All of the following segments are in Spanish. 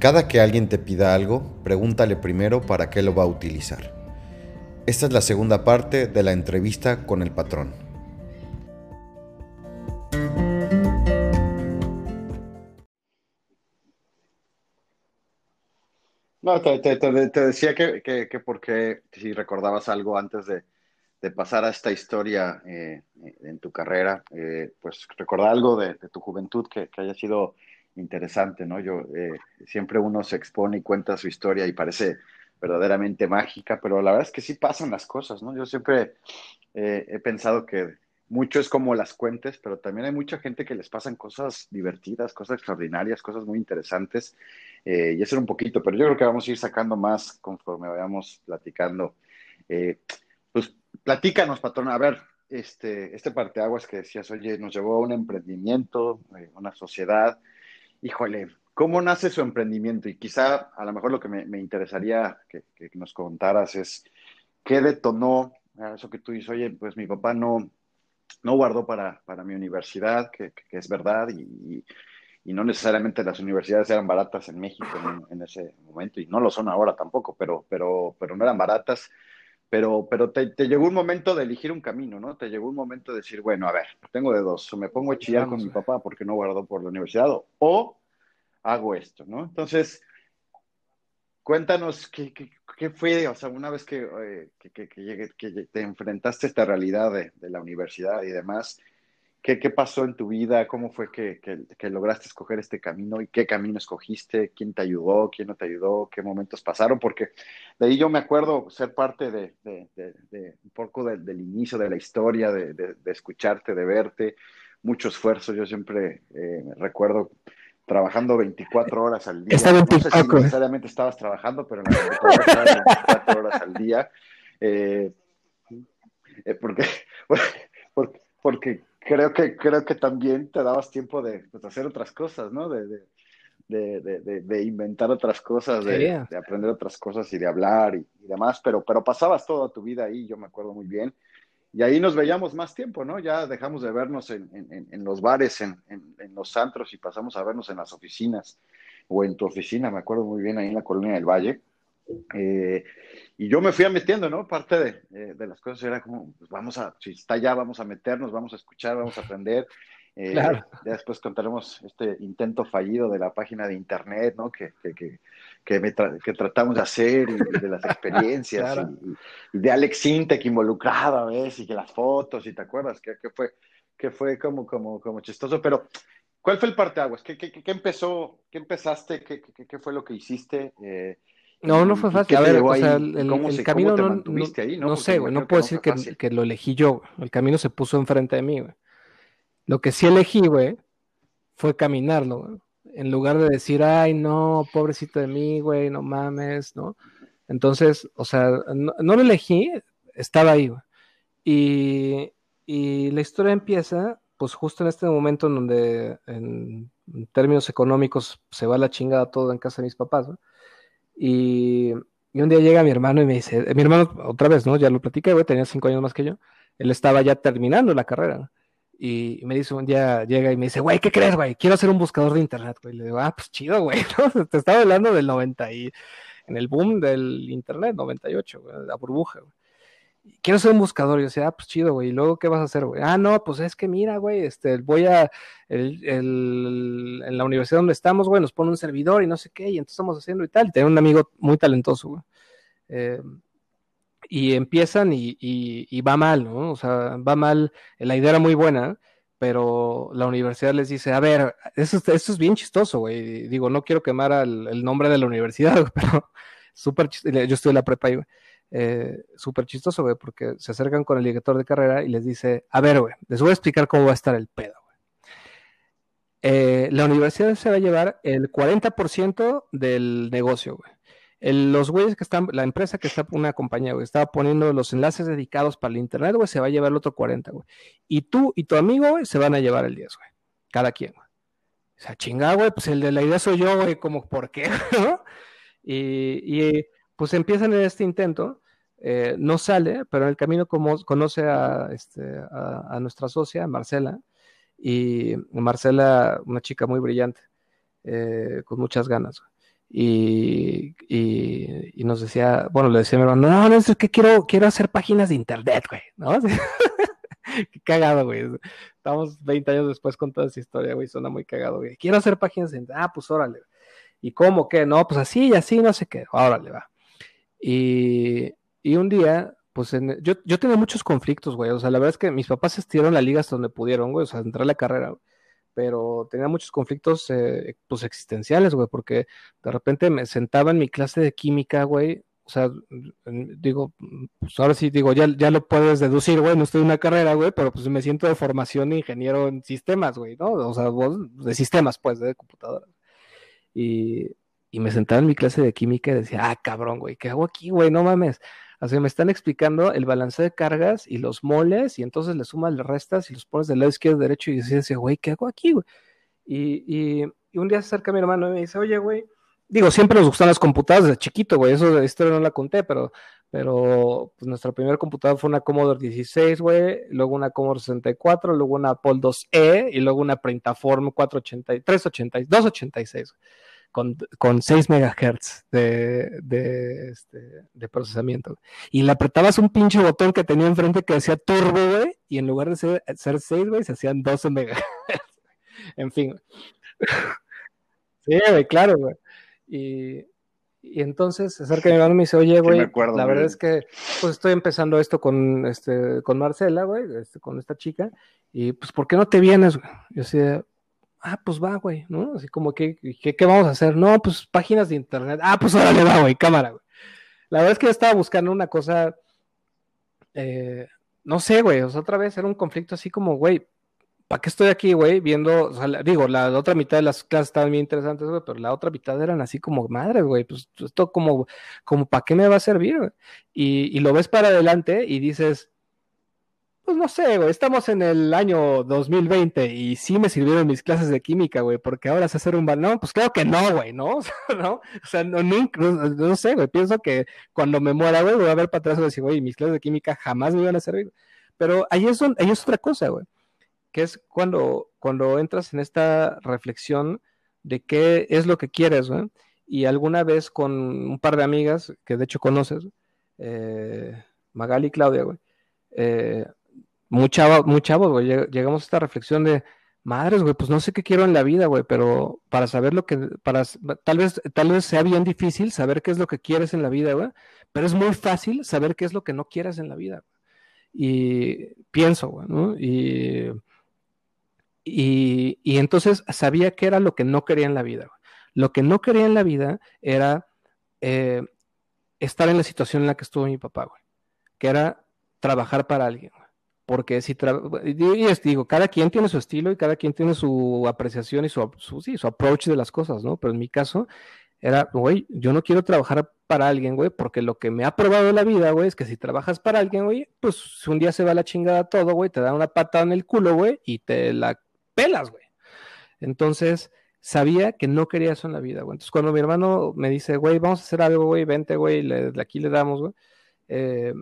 Cada que alguien te pida algo, pregúntale primero para qué lo va a utilizar. Esta es la segunda parte de la entrevista con el patrón. No, te, decía que, que, porque si recordabas algo antes de, pasar a esta historia eh, en tu carrera, eh, pues recordar algo de, tu juventud que, haya sido interesante, ¿no? Yo eh, siempre uno se expone y cuenta su historia y parece verdaderamente mágica, pero la verdad es que sí pasan las cosas, ¿no? Yo siempre he pensado que mucho es como las cuentes, pero también hay mucha gente que les pasan cosas divertidas, cosas extraordinarias, cosas muy interesantes. Eh, y eso era un poquito, pero yo creo que vamos a ir sacando más conforme vayamos platicando. Eh, pues platícanos, patrón, a ver, este, este parteaguas que decías, oye, nos llevó a un emprendimiento, eh, una sociedad. Híjole, ¿cómo nace su emprendimiento? Y quizá a lo mejor lo que me, interesaría que, nos contaras es qué detonó eso que tú dices, oye, pues mi papá no, no guardó para, para mi universidad, que, es verdad, y, y, no necesariamente las universidades eran baratas en México en, ese momento, y no lo son ahora tampoco, pero, pero, pero no eran baratas. Pero, pero te, llegó un momento de elegir un camino, ¿no? Te llegó un momento de decir, bueno, a ver, tengo de dos, o me pongo a chillar con mi papá porque no guardó por la universidad, o hago esto, ¿no? Entonces, cuéntanos qué, qué, fue, o sea, una vez que, eh, que, que, te enfrentaste a esta realidad de, de la universidad y demás, ¿qué, ¿qué, pasó en tu vida? ¿Cómo fue que, lograste escoger este camino y qué camino escogiste? ¿Quién te ayudó? ¿Quién no te ayudó? ¿Qué momentos pasaron? Porque de ahí yo me acuerdo ser parte de, de un poco del inicio de la historia, de, escucharte, de verte, mucho esfuerzo. Yo siempre eh, recuerdo trabajando 24 horas al día. Está 24. No sé si necesariamente estabas trabajando, pero en las 24 horas al día. Eh, eh, porque, porque, porque, creo que creo que también te dabas tiempo de, pues, hacer otras cosas, ¿no? De, de, de, de inventar otras cosas, de, aprender otras cosas y de hablar y, y, demás, pero, pero pasabas toda tu vida ahí, yo me acuerdo muy bien. Y ahí nos veíamos más tiempo, ¿no? Ya dejamos de vernos en, en, en los bares, en, en, los antros y pasamos a vernos en las oficinas o en tu oficina, me acuerdo muy bien, ahí en la Colonia del Valle. Eh, y yo me fui metiendo, ¿no? Parte de, eh, de, las cosas era como, pues vamos a, si está allá, vamos a meternos, vamos a escuchar, vamos a aprender. Eh, claro. Ya después contaremos este intento fallido de la página de internet, ¿no? Que, que, que, que, tratamos de hacer y, de las experiencias y, de Alex Sintek involucrado a veces y que las fotos y te acuerdas que, fue que fue como como como chistoso pero ¿cuál fue el parteaguas? ¿Qué, qué, qué empezó? ¿Qué empezaste? ¿Qué, qué, fue lo que hiciste? Eh, no, no fue fácil. A ver, o sea, el, el camino no, no, ahí, no, no sé, güey, no puedo decir que, que, lo elegí yo. El camino se puso enfrente de mí, güey. Lo que sí elegí, güey, fue caminarlo, güey en lugar de decir, ay, no, pobrecito de mí, güey, no mames, ¿no? Entonces, o sea, no, lo elegí, estaba ahí, güey. Y, y, la historia empieza, pues justo en este momento en donde, en, términos económicos, se va la chingada todo en casa de mis papás, ¿no? Y, y, un día llega mi hermano y me dice, mi hermano, otra vez, ¿no? Ya lo platiqué, güey, tenía cinco años más que yo. Él estaba ya terminando la carrera, ¿no? Y me dice un día, llega y me dice, güey, ¿qué crees, güey? Quiero hacer un buscador de internet, güey. Le digo, ah, pues chido, güey, Te estaba hablando del 90 y en el boom del internet, 98, güey, la burbuja, güey. Quiero hacer un buscador. Y yo decía, ah, pues chido, güey. ¿Y luego qué vas a hacer, güey? Ah, no, pues es que mira, güey, este, voy a, el, el, en la universidad donde estamos, güey, nos pone un servidor y no sé qué, y entonces estamos haciendo y tal. Y tengo un amigo muy talentoso, güey. Eh, y empiezan y, va mal, ¿no? O sea, va mal, la idea era muy buena, pero la universidad les dice, a ver, eso, es bien chistoso, güey. Digo, no quiero quemar el nombre de la universidad, pero súper chistoso, yo estoy en la prepa güey. Eh, súper chistoso, güey, porque se acercan con el director de carrera y les dice, a ver, güey, les voy a explicar cómo va a estar el pedo, güey. Eh, la universidad se va a llevar el 40% del negocio, güey los güeyes que están, la empresa que está, una compañía, güey, estaba poniendo los enlaces dedicados para el internet, güey, se va a llevar el otro 40, güey. Y tú y tu amigo, güey, se van a llevar el 10, güey. Cada quien, güey. O sea, chingada, güey, pues el de la idea soy yo, güey, como, ¿por qué? ¿no? Y, pues empiezan en este intento, eh, no sale, pero en el camino conoce a, este, a, nuestra socia, Marcela, y Marcela, una chica muy brillante, eh, con muchas ganas, Y, y, nos decía, bueno, le decía a mi hermano, no, no, es que quiero, quiero hacer páginas de internet, güey, ¿no? Qué cagado, güey. Estamos 20 años después con toda esa historia, güey, suena muy cagado, güey. Quiero hacer páginas de internet, ah, pues órale. ¿Y cómo qué? No, pues así y así, no sé qué, órale, va. Y, y un día, pues yo, yo tenía muchos conflictos, güey. O sea, la verdad es que mis papás estiraron la liga hasta donde pudieron, güey. O sea, entrar a la carrera, pero tenía muchos conflictos eh, pues existenciales, güey, porque de repente me sentaba en mi clase de química, güey, o sea, digo, pues ahora sí digo, ya, ya lo puedes deducir, güey, no estoy en una carrera, güey, pero pues me siento de formación de ingeniero en sistemas, güey, ¿no? O sea, de sistemas, pues, de computadoras. Y, y me sentaba en mi clase de química y decía, ah, cabrón, güey, ¿qué hago aquí, güey? No mames. Así me están explicando el balance de cargas y los moles, y entonces le sumas, le restas y los pones del lado izquierdo, derecho, y decía, güey, ¿qué hago aquí, güey? Y, y, un día se acerca mi hermano y me dice, oye, güey, digo, siempre nos gustan las computadoras desde chiquito, güey, eso de historia no la conté, pero, pero pues nuestra primera computadora fue una Commodore 16, güey, luego una Commodore 64, luego una Apple IIe y luego una Printaform 480, 380, 286, güey con, con 6 MHz de, de, este, de procesamiento. Y le apretabas un pinche botón que tenía enfrente que decía turbo, güey, y en lugar de ser, ser 6, güey, se hacían 12 MHz. en fin. sí, güey, claro, güey. Y, y entonces se acerca mi hermano y me dice, oye, güey, la verdad es que pues estoy empezando esto con este, con Marcela, güey, este, con esta chica, y pues, ¿por qué no te vienes, güey? Yo decía, ah, pues va, güey, ¿no? Así como que, ¿qué, vamos a hacer? No, pues páginas de internet. Ah, pues órale, va, güey, cámara, güey. La verdad es que yo estaba buscando una cosa, eh, no sé, güey, otra vez era un conflicto así como, güey, ¿para qué estoy aquí, güey? Viendo, digo, la otra mitad de las clases estaban bien interesantes, güey, pero la otra mitad eran así como, madre, güey, pues esto como, como, ¿para qué me va a servir, y lo ves para adelante y dices, pues no sé, güey, estamos en el año 2020 y sí me sirvieron mis clases de química, güey, porque ahora sé hacer un balón, pues creo que no, güey, ¿no? ¿no? O sea, no, no, sé, güey, pienso que cuando me muera, güey, voy a ver para atrás y decir, güey, mis clases de química jamás me iban a servir. Pero ahí es, ahí es otra cosa, güey, que es cuando, cuando entras en esta reflexión de qué es lo que quieres, güey, y alguna vez con un par de amigas, que de hecho conoces, eh, Magali y Claudia, güey, eh, muy chavo, güey, llegamos a esta reflexión de, madres, güey, pues no sé qué quiero en la vida, güey, pero para saber lo que, para, tal vez, tal vez sea bien difícil saber qué es lo que quieres en la vida, güey, pero es muy fácil saber qué es lo que no quieres en la vida. Y pienso, güey, ¿no? Y, y, entonces sabía qué era lo que no quería en la vida. Güey. Lo que no quería en la vida era eh, estar en la situación en la que estuvo mi papá, güey, que era trabajar para alguien porque si y digo, cada quien tiene su estilo y cada quien tiene su apreciación y su, sí, su approach de las cosas, ¿no? Pero en mi caso era, güey, yo no quiero trabajar para alguien, güey, porque lo que me ha probado la vida, güey, es que si trabajas para alguien, güey, pues un día se va la chingada todo, güey, te da una patada en el culo, güey, y te la pelas, güey. Entonces, sabía que no quería eso en la vida, güey. Entonces, cuando mi hermano me dice, güey, vamos a hacer algo, güey, vente, güey, de aquí le damos, güey, eh,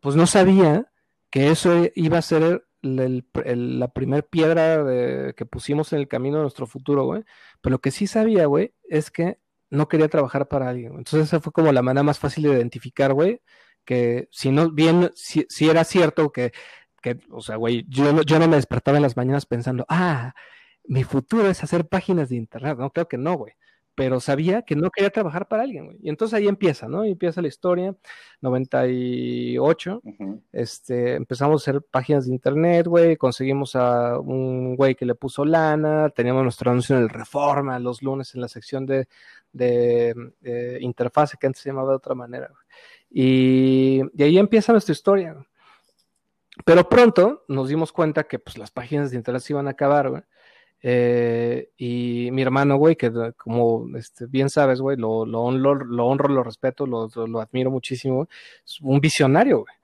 pues no sabía que eso iba a ser la primer piedra que pusimos en el camino de nuestro futuro, güey. Pero lo que sí sabía, güey, es que no quería trabajar para alguien. Entonces esa fue como la manera más fácil de identificar, güey, que si no, bien, si, era cierto que, que, o sea, güey, yo, yo no me despertaba en las mañanas pensando, ah, mi futuro es hacer páginas de internet. No, creo que no, güey pero sabía que no quería trabajar para alguien, güey. Y entonces ahí empieza, ¿no? Y empieza la historia, 98, este, empezamos a hacer páginas de internet, güey, conseguimos a un güey que le puso lana, teníamos nuestro anuncio en el Reforma los lunes en la sección de, de, interfase, que antes se llamaba de otra manera, Y, y ahí empieza nuestra historia, Pero pronto nos dimos cuenta que pues las páginas de internet se iban a acabar, güey eh, y mi hermano, güey, que como este, bien sabes, güey, lo, honro, lo, honro, lo respeto, lo, admiro muchísimo, es un visionario, güey.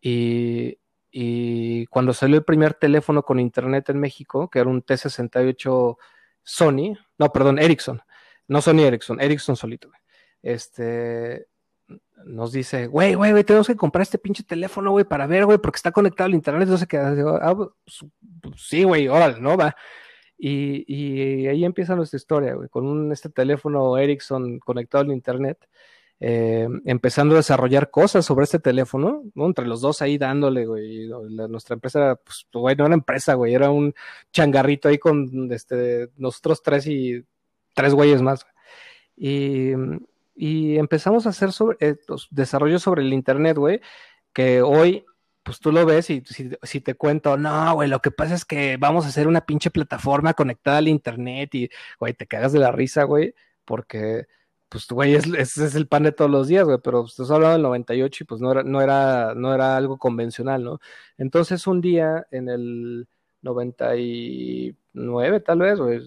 Y, y, cuando salió el primer teléfono con internet en México, que era un T68 Sony, no, perdón, Ericsson, no Sony Ericsson, Ericsson solito. Este, nos dice, güey, güey, güey, tenemos que comprar este pinche teléfono, güey, para ver, güey, porque está conectado al internet, no sé. Ah, pues, pues, sí, güey, órale, no va. Y, ahí empieza nuestra historia, güey, con este teléfono Ericsson conectado al internet. Eh, empezando a desarrollar cosas sobre este teléfono, ¿no? Entre los dos ahí dándole, güey. nuestra empresa, pues, güey, no era empresa, güey, era un changarrito ahí con este, nosotros tres y tres güeyes más. Y, empezamos a hacer sobre, eh, pues, desarrollo sobre el Internet, güey, que hoy pues tú lo ves y si, te cuento, no, güey, lo que pasa es que vamos a hacer una pinche plataforma conectada al internet y, güey, te cagas de la risa, güey, porque pues, güey, ese es, el pan de todos los días, güey, pero estás hablando del 98 y pues no era, no era, no era algo convencional, ¿no? Entonces un día en el 99, tal vez, güey,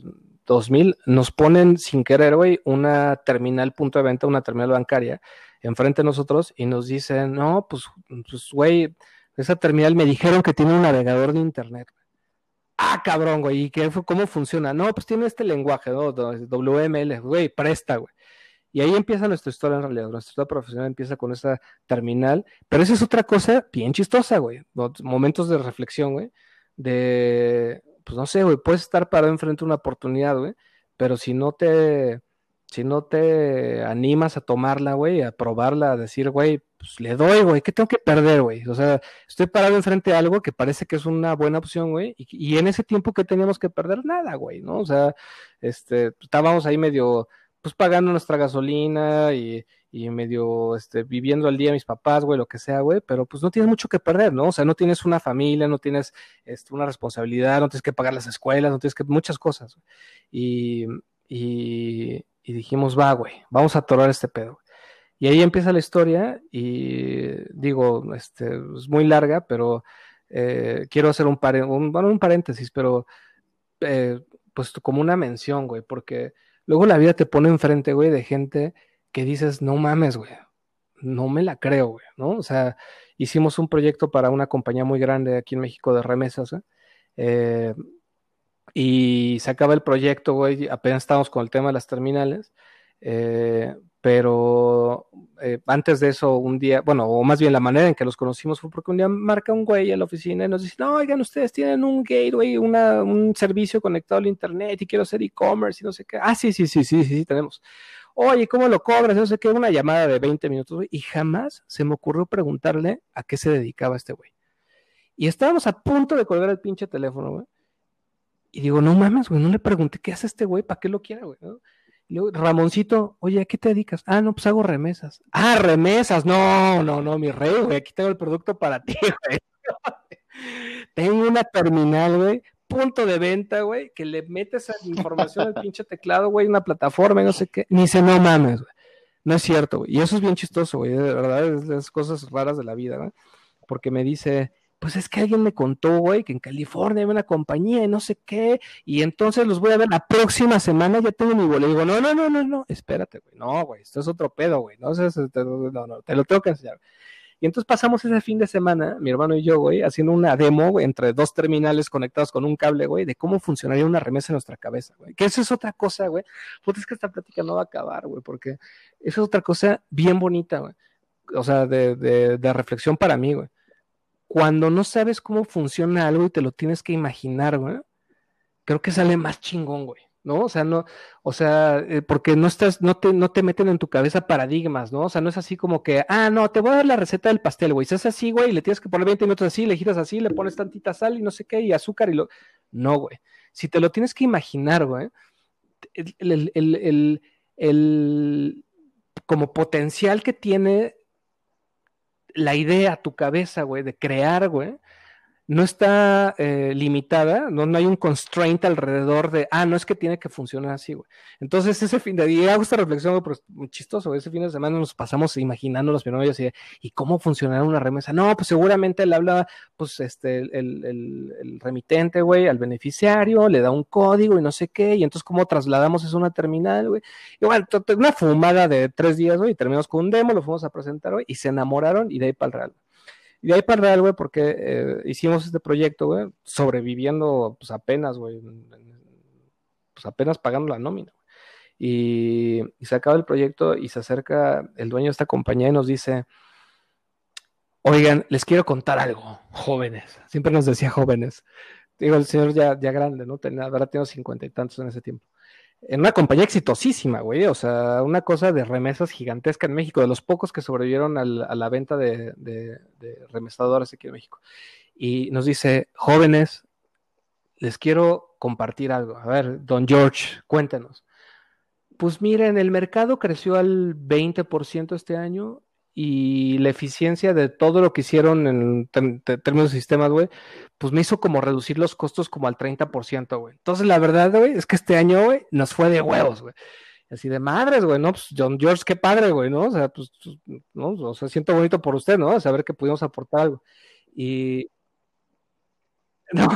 2000, nos ponen sin querer, güey, una terminal punto de venta, una terminal bancaria, enfrente de nosotros y nos dicen, no, pues, pues, güey, esa terminal me dijeron que tiene un navegador de internet. Ah, cabrón, güey, ¿y qué, cómo funciona? No, pues tiene este lenguaje, ¿no? WML, güey, presta, güey. Y ahí empieza nuestra historia en realidad. Nuestra historia profesional empieza con esa terminal. Pero esa es otra cosa bien chistosa, güey. Momentos de reflexión, güey. De, pues no sé, güey, puedes estar parado enfrente de una oportunidad, güey. Pero si no te, si no te animas a tomarla, güey, a probarla, a decir, güey, pues le doy, güey, ¿qué tengo que perder, güey? O sea, estoy parado enfrente de algo que parece que es una buena opción, güey. Y, y en ese tiempo que teníamos que perder, nada, güey, ¿no? O sea, este, estábamos ahí medio pues pagando nuestra gasolina y, y medio este, viviendo al día mis papás, güey, lo que sea, güey, pero pues no tienes mucho que perder, ¿no? O sea, no tienes una familia, no tienes este, una responsabilidad, no tienes que pagar las escuelas, no tienes que, muchas cosas. Y, y, y dijimos, va, güey, vamos a atorar este pedo. Y ahí empieza la historia y digo, este, es muy larga, pero eh, quiero hacer un, un, bueno, un paréntesis, pero eh, pues como una mención, güey, porque Luego la vida te pone enfrente, güey, de gente que dices, no mames, güey, no me la creo, güey, ¿no? O sea, hicimos un proyecto para una compañía muy grande aquí en México de remesas, ¿eh? Y se acaba el proyecto, güey, apenas estábamos con el tema de las terminales, eh, pero eh, antes de eso, un día, bueno, o más bien la manera en que los conocimos fue porque un día marca un güey en la oficina y nos dice, no, oigan, ustedes tienen un gateway, una, un servicio conectado al internet y quiero hacer e-commerce y no sé qué. Ah, sí, sí, sí, sí, sí, sí, tenemos. Oye, ¿cómo lo cobras? No sé qué, una llamada de 20 minutos, güey, y jamás se me ocurrió preguntarle a qué se dedicaba este güey. Y estábamos a punto de colgar el pinche teléfono, güey. Y digo, no mames, güey, no le pregunté qué hace este güey, para qué lo quiera, güey. ¿no? Ramoncito, oye, ¿a qué te dedicas? Ah, no, pues hago remesas. Ah, remesas. No, no, no, mi rey, güey. Aquí tengo el producto para ti, güey. tengo una terminal, güey. Punto de venta, güey, que le metes información al pinche teclado, güey, una plataforma y no sé qué. Ni se no mames, güey. No es cierto, güey. Y eso es bien chistoso, güey. De verdad, es las cosas raras de la vida, güey. Porque me dice, pues es que alguien me contó, güey, que en California hay una compañía y no sé qué, y entonces los voy a ver la próxima semana, ya tengo mi boleto. Digo, no, no, no, no, no, espérate, güey, no, güey, esto es otro pedo, güey, no, no, no, te lo tengo que enseñar. Y entonces pasamos ese fin de semana, mi hermano y yo, güey, haciendo una demo güey, entre dos terminales conectados con un cable, güey, de cómo funcionaría una remesa en nuestra cabeza, güey. Que eso es otra cosa, güey. Pues es que esta plática no va a acabar, güey, porque eso es otra cosa bien bonita, güey. O sea, de, de, de reflexión para mí, güey cuando no sabes cómo funciona algo y te lo tienes que imaginar, güey, creo que sale más chingón, güey. ¿no? O sea, no, o sea, eh, porque no estás, no te, no te meten en tu cabeza paradigmas, ¿no? O sea, no es así como que, ah, no, te voy a dar la receta del pastel, güey. Si es así, güey, le tienes que poner 20 minutos así, le giras así, le pones tantita sal y no sé qué, y azúcar y lo. No, güey. Si te lo tienes que imaginar, güey, el, el, el, el, como potencial que tiene la idea, tu cabeza, güey, de crear, güey, no está eh, limitada, no, no, hay un constraint alrededor de, ah, no es que tiene que funcionar así, güey. Entonces, ese fin de día, hago esta reflexión, pero es muy chistoso, ese fin de semana nos pasamos imaginando los primeros y, ¿y cómo funcionará una remesa? No, pues seguramente él habla, pues, este, el, el, el remitente, güey, al beneficiario, le da un código y no sé qué, y entonces, ¿cómo trasladamos eso a una terminal, güey? Y bueno, una fumada de tres días, güey, y terminamos con un demo, lo fuimos a presentar, güey, y se enamoraron y de ahí para el real. Y de ahí para real, güey, porque eh, hicimos este proyecto, güey, sobreviviendo, pues apenas, güey, pues apenas pagando la nómina. Y, se acaba el proyecto y se acerca el dueño de esta compañía y nos dice, oigan, les quiero contar algo, jóvenes, siempre nos decía jóvenes, digo, el señor ya, ya grande, ¿no? Tenía, habrá tenido cincuenta y tantos en ese tiempo. En una compañía exitosísima, güey, o sea, una cosa de remesas gigantesca en México, de los pocos que sobrevivieron a la venta de, de, de aquí en México. Y nos dice, jóvenes, les quiero compartir algo. A ver, don George, cuéntenos. Pues miren, el mercado creció al 20% este año y la eficiencia de todo lo que hicieron en términos de sistemas, güey, pues me hizo como reducir los costos como al 30%, güey. Entonces, la verdad, güey, es que este año, güey, nos fue de huevos, güey. Así de madres, güey, ¿no? Pues John George, qué padre, güey, ¿no? O sea, pues, ¿no? O sea, siento bonito por usted, ¿no? Saber que pudimos aportar algo. Y, no,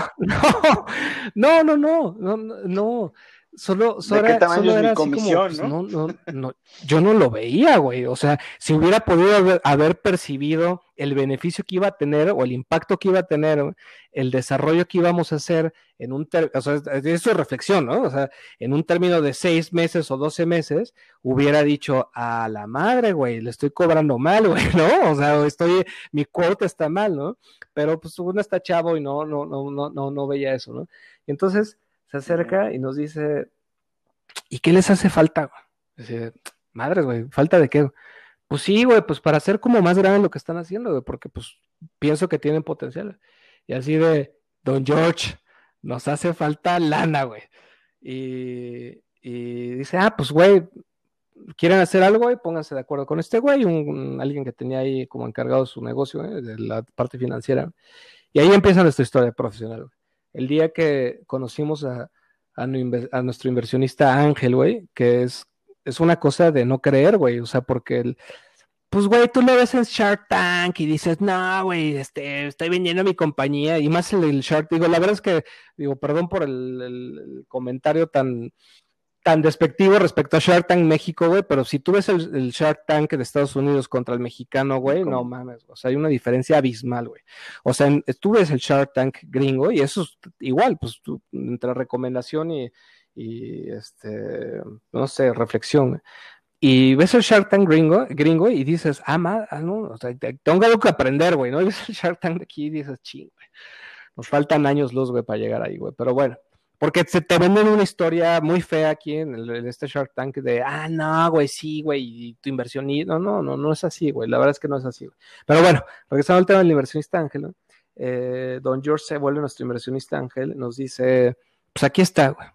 no, no, no, no, no, no. Solo, solo, ¿De qué tamaño es mi comisión, pues, ¿no? No, no, Yo no lo veía, güey. O sea, si hubiera podido haber, percibido el beneficio que iba a tener o el impacto que iba a tener, el desarrollo que íbamos a hacer en un término, o sea, eso es reflexión, ¿no? O sea, en un término de seis meses o doce meses, hubiera dicho, a la madre, güey, le estoy cobrando mal, güey, ¿no? O sea, estoy, mi cuota está mal, ¿no? Pero pues uno está chavo y no, no, no, no, no, no veía eso, ¿no? Entonces se acerca y nos dice, ¿y qué les hace falta? Dice, madres, güey, ¿falta de qué? Pues sí, güey, pues para hacer como más grande lo que están haciendo, güey, porque pues pienso que tienen potencial. Y así de, Don George, nos hace falta lana, güey. Y, dice, ah, pues, güey, quieren hacer algo, güey, pónganse de acuerdo con este güey, un, alguien que tenía ahí como encargado su negocio, de la parte financiera. Y ahí empieza nuestra historia profesional, güey. El día que conocimos a, nuestro inversionista Ángel, güey, que es, es una cosa de no creer, güey, o sea, porque el, pues, güey, tú lo ves en Shark Tank y dices, no, güey, este, estoy vendiendo mi compañía y más el, el Shark, digo, la verdad es que, digo, perdón por el comentario tan, tan despectivo respecto a Shark Tank México, güey, pero si tú ves el, Shark Tank de Estados Unidos contra el mexicano, güey, no mames, o sea, hay una diferencia abismal, güey. O sea, tú ves el Shark Tank gringo y eso es igual, pues tú, entre recomendación y, y este, no sé, reflexión, güey. Y ves el Shark Tank gringo, gringo y dices, ah, ma, ah, no, o sea, tengo algo que aprender, güey, ¿no? Y ves el Shark Tank de aquí y dices, ching, güey. Nos faltan años luz, güey, para llegar ahí, güey. Pero bueno, porque se te venden una historia muy fea aquí en, este Shark Tank de, ah, no, güey, sí, güey, y tu inversión, no, no, no, no es así, güey, la verdad es que no es así, güey. Pero bueno, regresando al tema del inversionista Ángel, eh, Don George se vuelve nuestro inversionista Ángel, nos dice, pues aquí está, güey.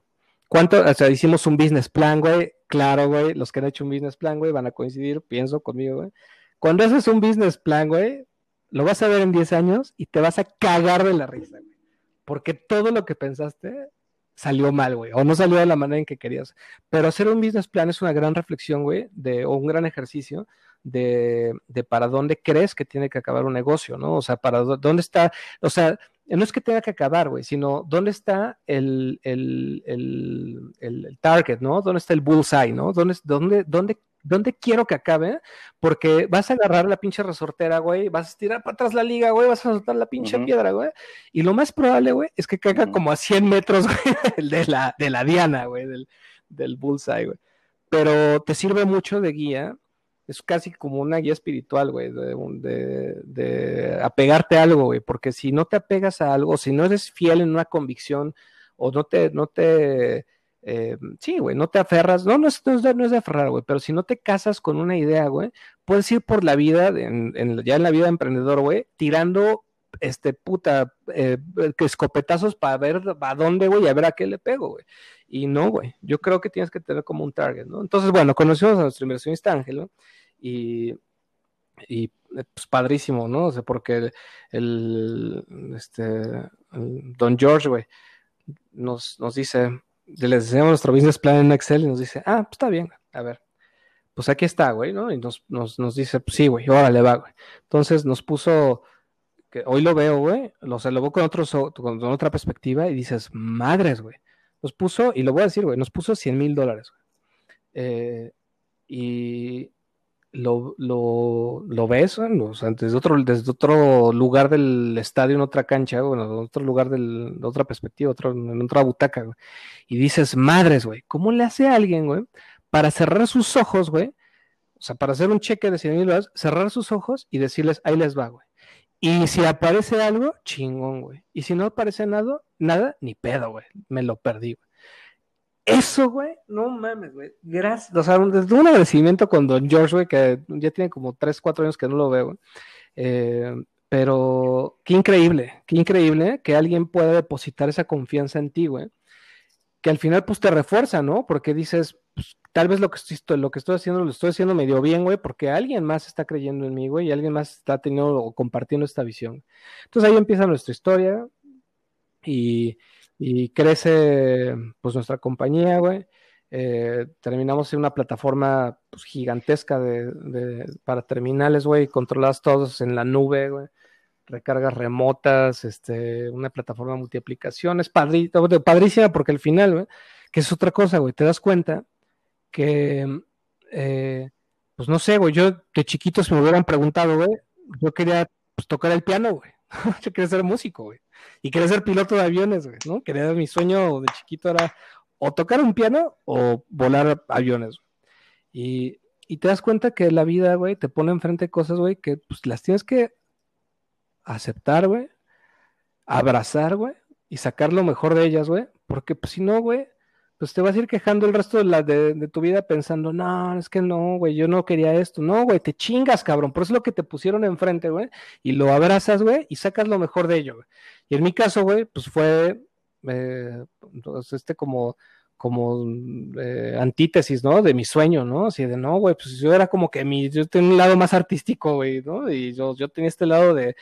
¿Cuánto? O sea, hicimos un business plan, güey. Claro, güey, los que han hecho un business plan, güey, van a coincidir, pienso conmigo, güey. Cuando haces un business plan, güey, lo vas a ver en 10 años y te vas a cagar de la risa, güey. Porque todo lo que pensaste salió mal, güey, o no salió de la manera en que querías. Pero hacer un business plan es una gran reflexión, güey, de, o un gran ejercicio de, de, para dónde crees que tiene que acabar un negocio, ¿no? O sea, para dónde está, o sea, no es que tenga que acabar, güey, sino dónde está el, el, el, el, target, ¿no? ¿Dónde está el bullseye, ¿no? ¿Dónde, dónde, dónde ¿dónde quiero que acabe? Porque vas a agarrar la pinche resortera, güey, vas a tirar para atrás la liga, güey, vas a soltar la pinche piedra, güey. Y lo más probable, güey, es que caiga como a 100 metros, güey, de la, de la diana, güey, del, del bullseye, güey. Pero te sirve mucho de guía. Es casi como una guía espiritual, güey, de, de, de apegarte a algo, güey, porque si no te apegas a algo, si no eres fiel en una convicción o no te, no te, eh, sí, güey, no te aferras, no, no es, no es, de, aferrar, güey, pero si no te casas con una idea, güey, puedes ir por la vida, ya en la vida de emprendedor, güey, tirando, este, puta, eh, escopetazos para ver a dónde, güey, a ver a qué le pego, güey. Y no, güey, yo creo que tienes que tener como un target, ¿no? Entonces, bueno, conocimos a nuestro inversionista Ángel, ¿no? Y, y pues padrísimo, ¿no? O sea, porque el, este, Don George, güey, nos, nos dice, les enseñamos nuestro business plan en Excel y nos dice, ah, pues está bien, a ver, pues aquí está, güey, ¿no? Y nos, nos, nos dice, pues sí, güey, órale, va, güey. Entonces nos puso, que hoy lo veo, güey, lo, se lo veo con, otro, con otra perspectiva y dices, madres, güey. Nos puso, y lo voy a decir, güey, nos puso 100 mil dólares, güey. Eh, y lo, lo, lo ves, o sea, desde, otro, desde otro lugar del estadio, en otra cancha, bueno, en otro lugar del, de otra perspectiva, otro, en otra butaca, güey. Y dices, madres, güey, ¿cómo le hace a alguien, güey, para cerrar sus ojos, güey? O sea, para hacer un cheque de 100 mil dólares, cerrar sus ojos y decirles, ahí les va, güey. Y si aparece algo, chingón, güey. Y si no aparece nada, nada, ni pedo, güey. Me lo perdí, güey. Eso, güey, no mames, güey. Gracias. O sea, desde un agradecimiento con Don George, güey, que ya tiene como 3, 4 años que no lo veo, eh, pero qué increíble, qué increíble que alguien pueda depositar esa confianza en ti, güey. Que al final, pues te refuerza, ¿no? Porque dices, pues, tal vez lo que, estoy, lo que estoy haciendo lo estoy haciendo medio bien, güey, porque alguien más está creyendo en mí, güey, y alguien más está teniendo o compartiendo esta visión. Entonces ahí empieza nuestra historia y, crece, pues, nuestra compañía, güey. Eh, terminamos en una plataforma pues, gigantesca de, para terminales, güey, controladas todos en la nube, güey. Recargas remotas, este, una plataforma multiaplicaciones, padrísima porque al final, güey, que es otra cosa, güey, te das cuenta que, eh, pues no sé, güey, yo de chiquito si me hubieran preguntado, güey, yo quería pues, tocar el piano, güey, yo quería ser músico, güey, y quería ser piloto de aviones, güey, ¿no? Quería, mi sueño de chiquito era o tocar un piano o volar aviones. Y, y te das cuenta que la vida, güey, te pone enfrente cosas, güey, que pues las tienes que aceptar, güey, abrazar, güey, y sacar lo mejor de ellas, güey, porque pues, si no, güey, pues te vas a ir quejando el resto de, la, de, tu vida pensando, no, es que no, güey, yo no quería esto. No, güey, te chingas, cabrón. Por eso es lo que te pusieron enfrente, güey. Y lo abrazas, güey, y sacas lo mejor de ello, güey. Y en mi caso, güey, pues fue, eh, pues, este como, como eh, antítesis, ¿no? De mi sueño, ¿no? Así de, no, güey, pues yo era como que mi, yo tenía un lado más artístico, güey, ¿no? Y yo, yo tenía este lado de,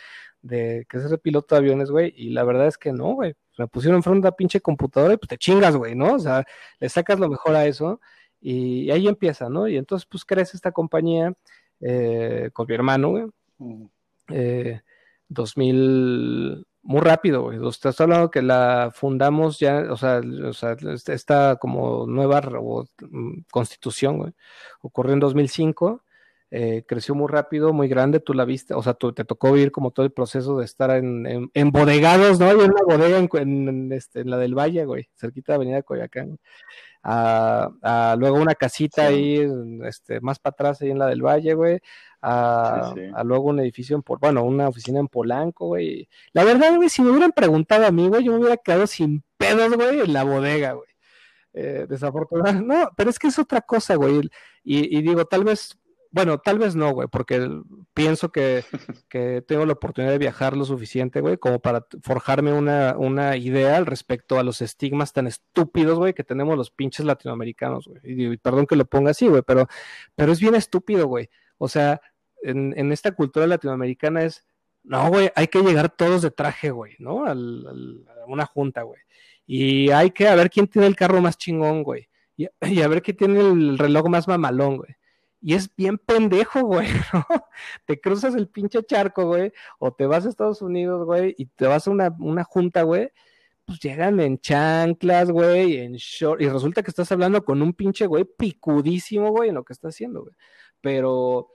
de que ser piloto de aviones, güey, y la verdad es que no, güey. Me pusieron enfrente de una pinche computadora y pues te chingas, güey, ¿no? O sea, le sacas lo mejor a eso y, ahí empieza, ¿no? Y entonces pues crece esta compañía eh, con mi hermano, güey. 2000, eh, muy rápido, güey. Estás hablando que la fundamos ya, o sea, o sea esta como nueva mm, constitución, güey, ocurrió en 2005 eh, creció muy rápido, muy grande, tú la viste, o sea, tú, te tocó vivir como todo el proceso de estar en, en, bodegados, ¿no? Hay una bodega en, este, en, la del Valle, güey, cerquita de Avenida Coyacán. A, luego una casita ahí, este, más para atrás, ahí en la del Valle, güey. A, luego un edificio en, bueno, una oficina en Polanco, güey. La verdad, güey, si me hubieran preguntado a mí, güey, yo me hubiera quedado sin pedos, güey, en la bodega, güey. Eh, desafortunadamente, no, pero es que es otra cosa, güey. y digo, tal vez bueno, tal vez no, güey, porque pienso que, tengo la oportunidad de viajar lo suficiente, güey, como para forjarme una, una idea al respecto a los estigmas tan estúpidos, güey, que tenemos los pinches latinoamericanos, güey. Y, perdón que lo ponga así, güey, pero, pero es bien estúpido, güey. O sea, en, en esta cultura latinoamericana es, no, güey, hay que llegar todos de traje, güey, ¿no? Al, a una junta, güey. Y hay que a ver quién tiene el carro más chingón, güey. Y, y a ver quién tiene el reloj más mamalón, güey y es bien pendejo, güey. Te cruzas el pinche charco, güey, o te vas a Estados Unidos, güey, y te vas a una, una junta, güey, pues llegan en chanclas, güey, en short, y resulta que estás hablando con un pinche güey picudísimo, güey, en lo que está haciendo, güey. Pero,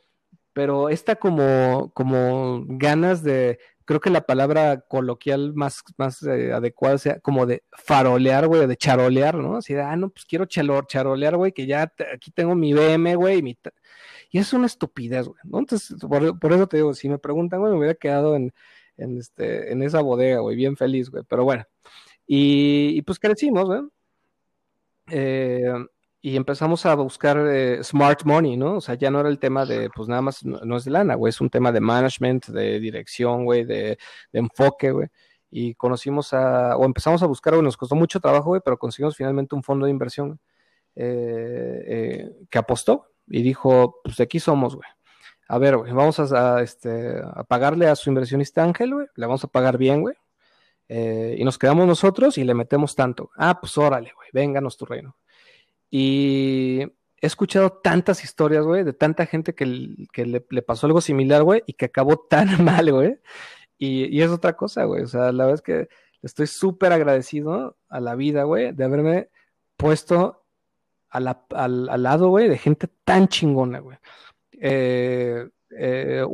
pero esta como, como ganas de, creo que la palabra coloquial más, más eh, adecuada sea como de farolear, güey, de charolear, ¿no? Así de, ah, no, pues quiero charolear, güey, que ya aquí tengo mi BM, güey, y mi... Y es una estupidez, güey, ¿no? Entonces, por, eso te digo, si me preguntan, güey, me hubiera quedado en, en, este, en esa bodega, güey, bien feliz, güey, pero bueno. Y, y pues crecimos, güey. Eh, y empezamos a buscar eh, smart money, ¿no? O sea, ya no era el tema de, pues nada más, no, es de lana, güey, es un tema de management, de dirección, güey, de, enfoque, güey. Y conocimos a, o empezamos a buscar, güey, nos costó mucho trabajo, güey, pero conseguimos finalmente un fondo de inversión eh, eh, que apostó y dijo, pues de aquí somos, güey. A ver, güey, vamos a, este, a pagarle a su inversionista Ángel, güey, le vamos a pagar bien, güey. y nos quedamos nosotros y le metemos tanto. Ah, pues órale, güey, vénganos tu reino. Y he escuchado tantas historias, güey, de tanta gente que, le, pasó algo similar, güey, y que acabó tan mal, güey. Y, es otra cosa, güey. O sea, la verdad es que estoy súper agradecido a la vida, güey, de haberme puesto al, lado, güey, de gente tan chingona, güey. Eh, eh,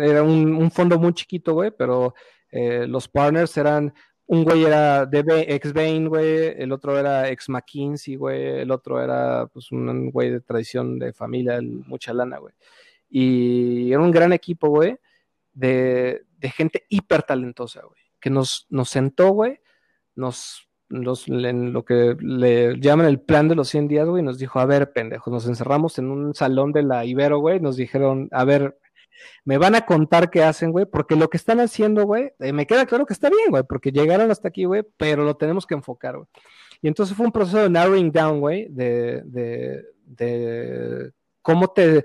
era un, fondo muy chiquito, güey, pero eh, los partners eran un güey era ex Bain, güey, el otro era ex McKinsey, güey, el otro era pues un güey de tradición de familia, mucha lana, güey. Y era un gran equipo, güey. de, gente hiper talentosa, güey, que nos, nos sentó, güey, nos, en lo que le llaman el plan de los 100 días, güey, nos dijo, a ver, pendejos, nos encerramos en un salón de la Ibero, güey, nos dijeron, a ver, me van a contar qué hacen, güey, porque lo que están haciendo, güey, eh, me queda claro que está bien, güey, porque llegaron hasta aquí, güey, pero lo tenemos que enfocar, güey. Y entonces fue un proceso de narrowing down, güey, de, de, cómo te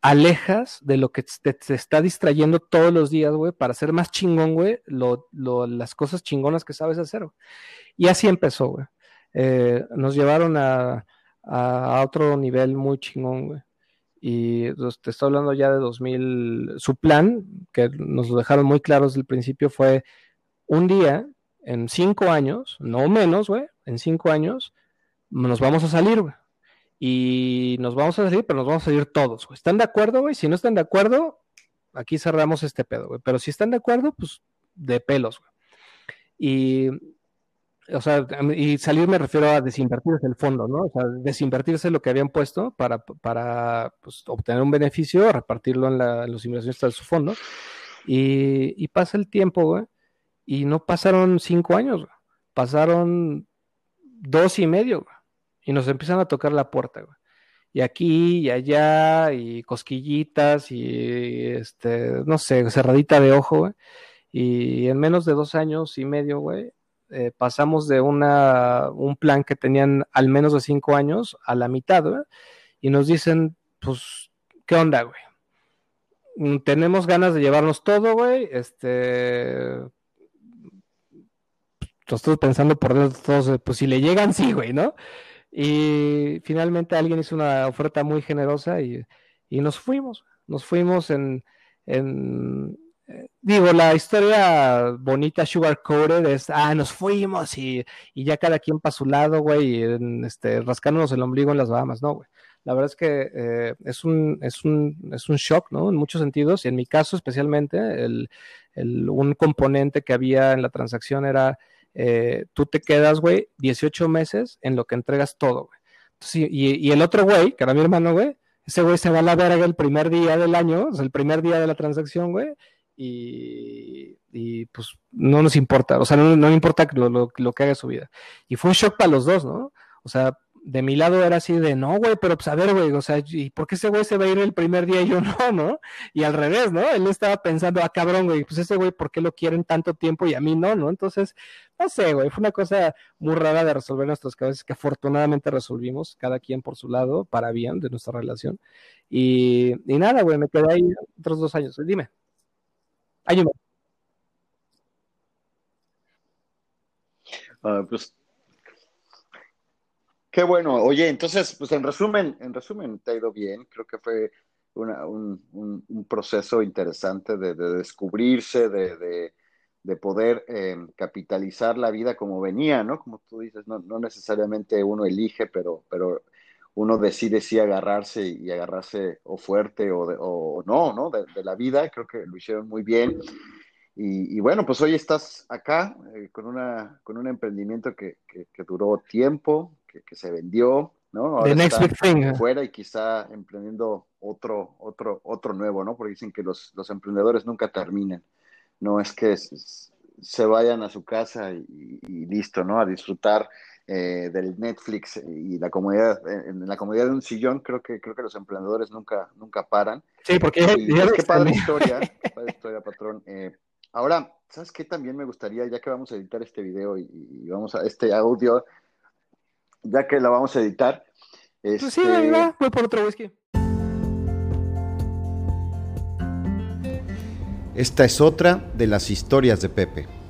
alejas de lo que te, está distrayendo todos los días, güey, para ser más chingón, güey, las cosas chingonas que sabes hacer. Y así empezó, güey. Eh, nos llevaron a, a, otro nivel muy chingón, güey y pues, te estoy hablando ya de 2000, su plan, que nos lo dejaron muy claro desde el principio, fue un día, en cinco años, no menos, güey, en cinco años, nos vamos a salir, güey. Y nos vamos a salir, pero nos vamos a salir todos, güey. ¿Están de acuerdo, güey? Si no están de acuerdo, aquí cerramos este pedo, güey. Pero si están de acuerdo, pues de pelos, güey. Y o sea, y salir me refiero a desinvertirse el fondo, ¿no? O sea, desinvertirse lo que habían puesto para, para pues, obtener un beneficio, repartirlo en, la, en los inversionistas de su fondo. Y, y, pasa el tiempo, güey, y no pasaron cinco años, güey. pasaron dos y medio, güey, y nos empiezan a tocar la puerta, güey. Y aquí y allá, y cosquillitas, y este, no sé, cerradita de ojo, güey. Y en menos de dos años y medio, güey, eh, pasamos de una, un plan que tenían al menos de cinco años a la mitad, Y nos dicen, pues, ¿qué onda, güey? Mm, tenemos ganas de llevarnos todo, güey. Este. Estoy pensando por dentro todos, pues si le llegan, sí, güey, ¿no? Y finalmente alguien hizo una oferta muy generosa y, y nos fuimos. Nos fuimos en, digo, la historia bonita, sugar coated, es, ah, nos fuimos y, y ya cada quien para su lado, güey, este, rascándonos el ombligo en las Bahamas, no, güey. La verdad es que eh, es, un, es, un, es un shock, ¿no? En muchos sentidos, y en mi caso especialmente, el, el, un componente que había en la transacción era, eh, tú te quedas, güey, 18 meses en lo que entregas todo, güey. y, y el otro güey, que era mi hermano, güey, ese güey se va a la verga el primer día del año, o sea, el primer día de la transacción, güey, y, pues no nos importa, o sea, no, importa lo, lo, lo, que haga su vida. Y fue un shock para los dos, ¿no? O sea, de mi lado era así de, no, güey, pero pues a ver, güey, o sea, ¿y por qué ese güey se va a ir el primer día y yo no, no? Y al revés, ¿no? Él estaba pensando, ah, cabrón, güey, pues ese güey, ¿por qué lo quieren tanto tiempo y a mí no, no? Entonces, no sé, güey, fue una cosa muy rara de resolver nuestras cabezas que afortunadamente resolvimos, cada quien por su lado, para bien de nuestra relación. Y, y nada, güey, me quedé ahí otros dos años. Dime. Ayúdame. Ah, pues qué bueno. Oye, entonces, pues en resumen, en resumen, te ha ido bien. Creo que fue un, proceso interesante de, descubrirse, de, poder em, capitalizar la vida como venía, ¿no? Como tú dices, no, necesariamente uno elige, pero, pero uno decide si agarrarse y agarrarse o fuerte o, o no, ¿no? De, la vida, creo que lo hicieron muy bien. Y, bueno, pues hoy estás acá eh, con, una, con un emprendimiento que, que, duró tiempo, que, que, se vendió, ¿no? Ahora The next big thing. Fuera y quizá emprendiendo otro, otro, otro nuevo, ¿no? Porque dicen que los, los emprendedores nunca terminan. No es que se vayan a su casa y, y listo, ¿no? A disfrutar eh, del Netflix y la comodidad, en la comodidad de un sillón, creo que creo que los emprendedores nunca nunca paran. Sí, porque qué padre historia, padre historia, patrón. Eh, ahora, ¿sabes qué? También me gustaría, ya que vamos a editar este video y, vamos a este audio, ya que la vamos a editar. Pues sí, este, voy por otro whisky. Esta es otra de las historias de Pepe.